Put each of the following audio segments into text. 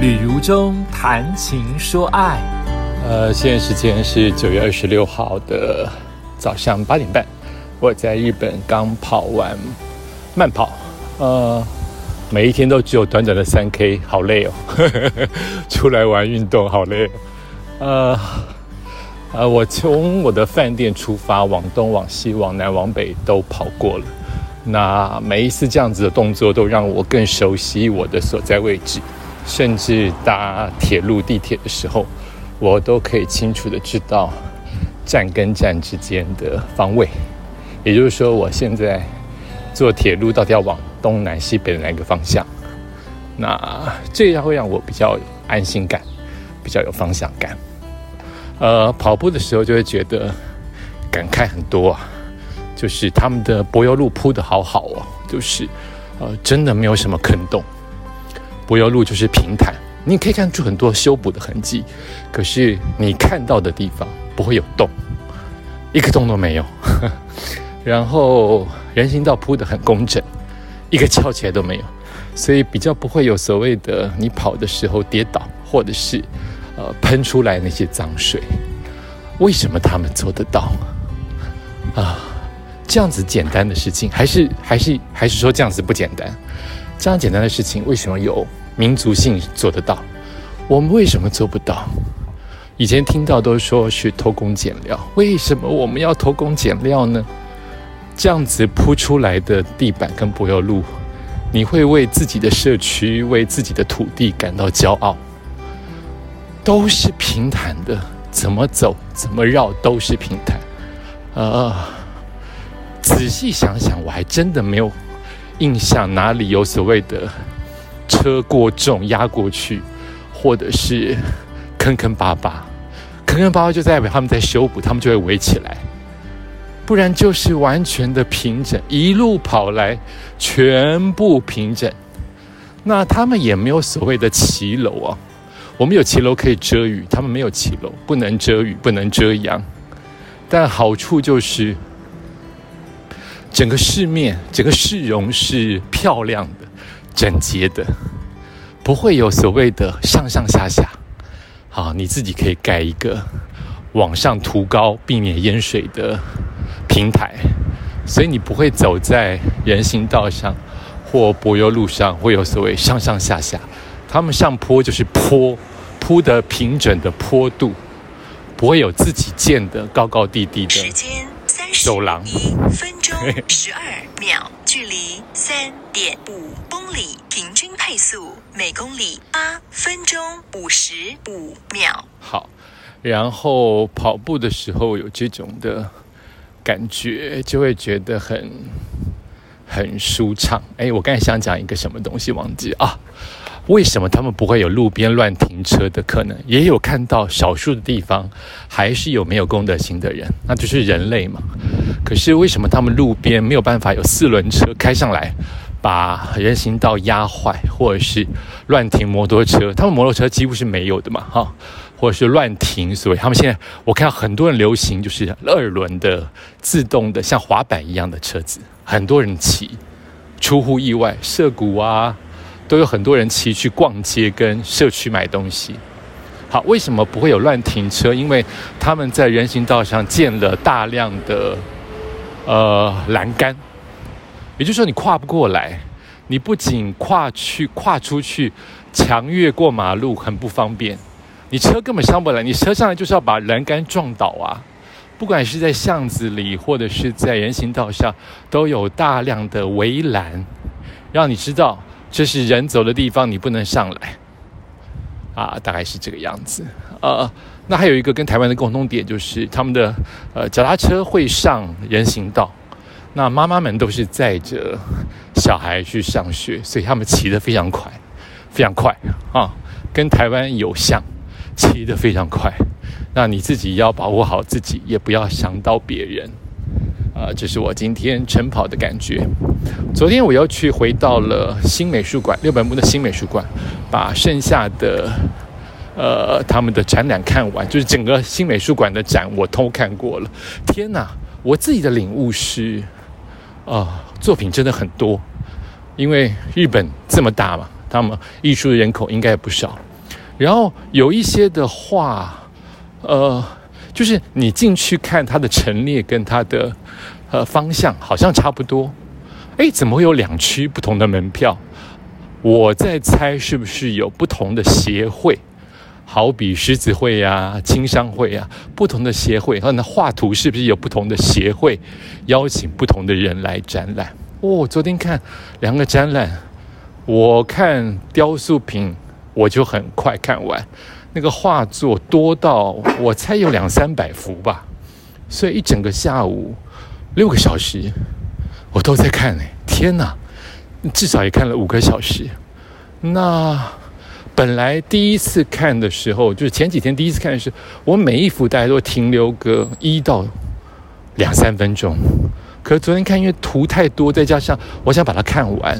旅途中谈情说爱。呃，现在时间是九月二十六号的早上八点半，我在日本刚跑完慢跑，呃，每一天都只有短短的三 K，好累哦，出来玩运动好累，呃，呃，我从我的饭店出发，往东、往西、往南、往北都跑过了。那每一次这样子的动作，都让我更熟悉我的所在位置。甚至搭铁路、地铁的时候，我都可以清楚的知道站跟站之间的方位。也就是说，我现在坐铁路到底要往东南西北哪个方向？那这样会让我比较安心感，比较有方向感。呃，跑步的时候就会觉得感慨很多啊，就是他们的柏油路铺的好好哦，就是呃，真的没有什么坑洞。柏油路就是平坦，你可以看出很多修补的痕迹，可是你看到的地方不会有洞，一个洞都没有。然后人行道铺的很工整，一个翘起来都没有，所以比较不会有所谓的你跑的时候跌倒，或者是呃喷出来那些脏水。为什么他们做得到啊？这样子简单的事情，还是还是还是说这样子不简单？这样简单的事情，为什么有？民族性做得到，我们为什么做不到？以前听到都说是偷工减料，为什么我们要偷工减料呢？这样子铺出来的地板跟柏油路，你会为自己的社区、为自己的土地感到骄傲。都是平坦的，怎么走、怎么绕都是平坦。呃，仔细想想，我还真的没有印象哪里有所谓的。车过重压过去，或者是坑坑巴巴，坑坑巴巴就代表他们在修补，他们就会围起来。不然就是完全的平整，一路跑来全部平整。那他们也没有所谓的骑楼啊，我们有骑楼可以遮雨，他们没有骑楼，不能遮雨，不能遮阳。但好处就是整个市面、整个市容是漂亮的。整洁的，不会有所谓的上上下下。好，你自己可以盖一个往上涂高，避免淹水的平台，所以你不会走在人行道上或柏油路上，会有所谓上上下下。他们上坡就是坡，铺的平整的坡度，不会有自己建的高高低低的走廊。十二秒，距离三点五公。里平均配速每公里八分钟五十五秒。好，然后跑步的时候有这种的感觉，就会觉得很很舒畅。哎，我刚才想讲一个什么东西，忘记啊？为什么他们不会有路边乱停车的可能？也有看到少数的地方还是有没有公德心的人，那就是人类嘛。可是为什么他们路边没有办法有四轮车开上来？把人行道压坏，或者是乱停摩托车，他们摩托车几乎是没有的嘛，哈，或者是乱停，所以他们现在我看到很多人流行就是二轮的自动的像滑板一样的车子，很多人骑，出乎意外，涉谷啊，都有很多人骑去逛街跟社区买东西。好，为什么不会有乱停车？因为他们在人行道上建了大量的呃栏杆。也就是说，你跨不过来，你不仅跨去跨出去，墙越过马路很不方便，你车根本上不来。你车上来就是要把栏杆撞倒啊！不管是在巷子里，或者是在人行道上，都有大量的围栏，让你知道这是人走的地方，你不能上来。啊，大概是这个样子。呃，那还有一个跟台湾的共通点，就是他们的呃脚踏车会上人行道。那妈妈们都是载着小孩去上学，所以他们骑得非常快，非常快啊，跟台湾有像，骑得非常快。那你自己要保护好自己，也不要伤到别人啊。这是我今天晨跑的感觉。昨天我又去回到了新美术馆，六本木的新美术馆，把剩下的呃他们的展览看完，就是整个新美术馆的展我都看过了。天哪，我自己的领悟是。啊，作品真的很多，因为日本这么大嘛，他们艺术的人口应该也不少。然后有一些的画，呃，就是你进去看它的陈列跟它的呃方向好像差不多，哎，怎么会有两区不同的门票？我在猜是不是有不同的协会，好比狮子会呀、青商会呀，不同的协会，那画图是不是有不同的协会？邀请不同的人来展览？哦，昨天看两个展览，我看雕塑品我就很快看完，那个画作多到我猜有两三百幅吧，所以一整个下午六个小时我都在看呢。天哪！至少也看了五个小时。那本来第一次看的时候，就是前几天第一次看的时候，我每一幅大概都停留个一到两三分钟。可是昨天看，因为图太多，再加上我想把它看完，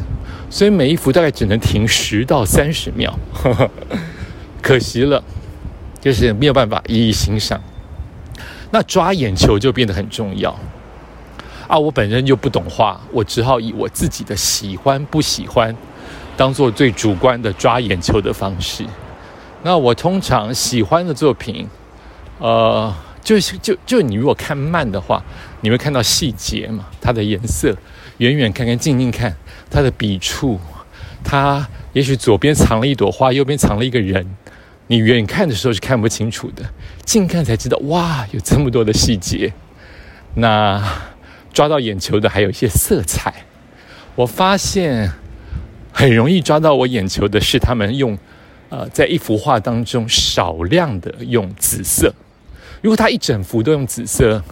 所以每一幅大概只能停十到三十秒呵呵。可惜了，就是没有办法一一欣赏。那抓眼球就变得很重要。啊，我本身就不懂画，我只好以我自己的喜欢不喜欢，当做最主观的抓眼球的方式。那我通常喜欢的作品，呃，就是就就你如果看慢的话，你会看到细节嘛，它的颜色，远远看看，近近看，它的笔触，它也许左边藏了一朵花，右边藏了一个人，你远看的时候是看不清楚的，近看才知道，哇，有这么多的细节。那。抓到眼球的还有一些色彩，我发现很容易抓到我眼球的是他们用，呃，在一幅画当中少量的用紫色。如果他一整幅都用紫色，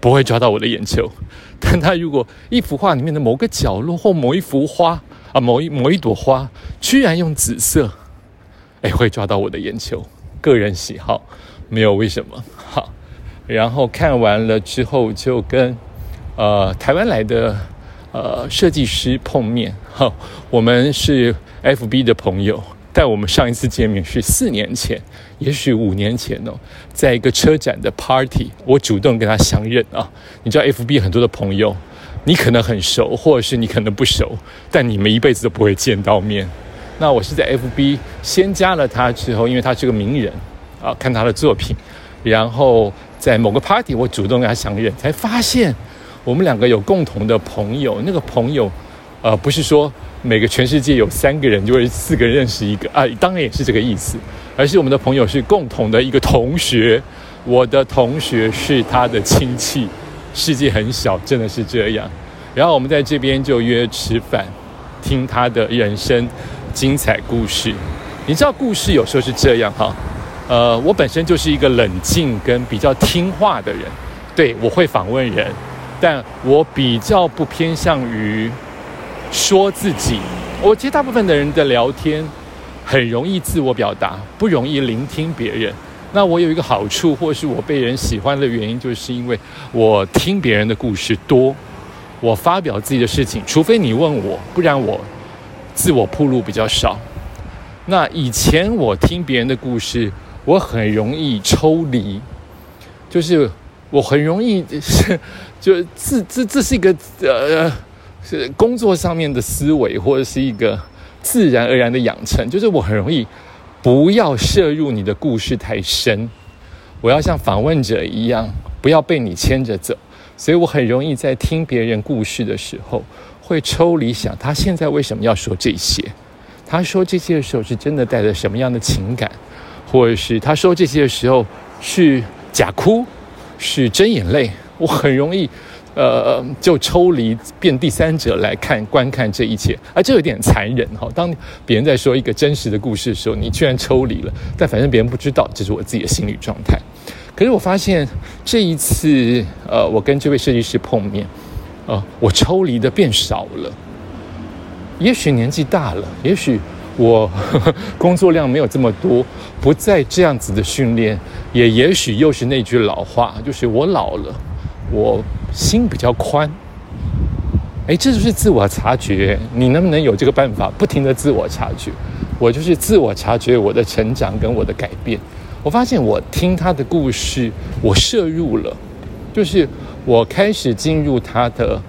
不会抓到我的眼球。但他如果一幅画里面的某个角落或某一幅花啊，某一某一朵花居然用紫色，哎，会抓到我的眼球。个人喜好，没有为什么。好，然后看完了之后就跟。呃，台湾来的呃设计师碰面，哈，我们是 FB 的朋友，但我们上一次见面是四年前，也许五年前哦，在一个车展的 party，我主动跟他相认啊。你知道 FB 很多的朋友，你可能很熟，或者是你可能不熟，但你们一辈子都不会见到面。那我是在 FB 先加了他之后，因为他是个名人啊，看他的作品，然后在某个 party，我主动跟他相认，才发现。我们两个有共同的朋友，那个朋友，呃，不是说每个全世界有三个人就会四个人认识一个啊，当然也是这个意思，而是我们的朋友是共同的一个同学，我的同学是他的亲戚，世界很小，真的是这样。然后我们在这边就约吃饭，听他的人生精彩故事。你知道故事有时候是这样哈，呃，我本身就是一个冷静跟比较听话的人，对我会访问人。但我比较不偏向于说自己。我其实大部分的人的聊天很容易自我表达，不容易聆听别人。那我有一个好处，或是我被人喜欢的原因，就是因为我听别人的故事多。我发表自己的事情，除非你问我，不然我自我铺路比较少。那以前我听别人的故事，我很容易抽离，就是。我很容易是，就这这这是一个呃，是工作上面的思维，或者是一个自然而然的养成。就是我很容易不要摄入你的故事太深，我要像访问者一样，不要被你牵着走。所以我很容易在听别人故事的时候，会抽离想他现在为什么要说这些？他说这些的时候是真的带着什么样的情感，或者是他说这些的时候是假哭？是真眼泪，我很容易，呃，就抽离变第三者来看观看这一切，啊，这有点残忍哈。当别人在说一个真实的故事的时候，你居然抽离了，但反正别人不知道，这是我自己的心理状态。可是我发现这一次，呃，我跟这位设计师碰面，呃，我抽离的变少了。也许年纪大了，也许。我工作量没有这么多，不再这样子的训练，也也许又是那句老话，就是我老了，我心比较宽。哎，这就是自我察觉。你能不能有这个办法，不停的自我察觉？我就是自我察觉我的成长跟我的改变。我发现我听他的故事，我摄入了，就是我开始进入他的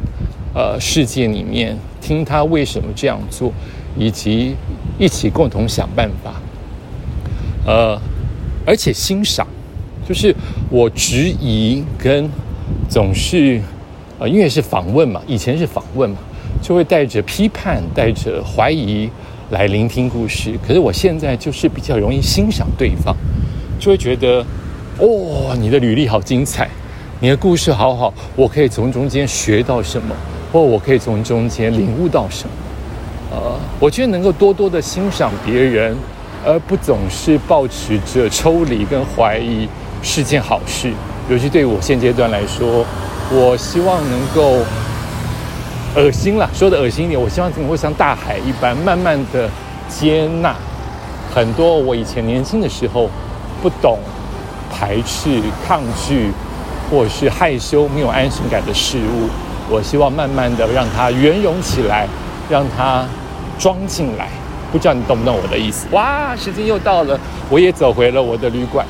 呃世界里面，听他为什么这样做，以及。一起共同想办法。呃，而且欣赏，就是我质疑跟总是，呃，因为是访问嘛，以前是访问嘛，就会带着批判、带着怀疑来聆听故事。可是我现在就是比较容易欣赏对方，就会觉得，哦，你的履历好精彩，你的故事好好，我可以从中间学到什么，或我可以从中间领悟到什么。我觉得能够多多的欣赏别人，而不总是抱持着抽离跟怀疑，是件好事。尤其对我现阶段来说，我希望能够恶心了，说的恶心一点，我希望能够像大海一般，慢慢的接纳很多我以前年轻的时候不懂、排斥、抗拒，或是害羞、没有安全感的事物。我希望慢慢的让它圆融起来，让它。装进来，不知道你懂不懂我的意思？哇，时间又到了，我也走回了我的旅馆。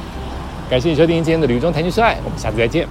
感谢你收听今天的旅中谈情说爱，我们下次再见。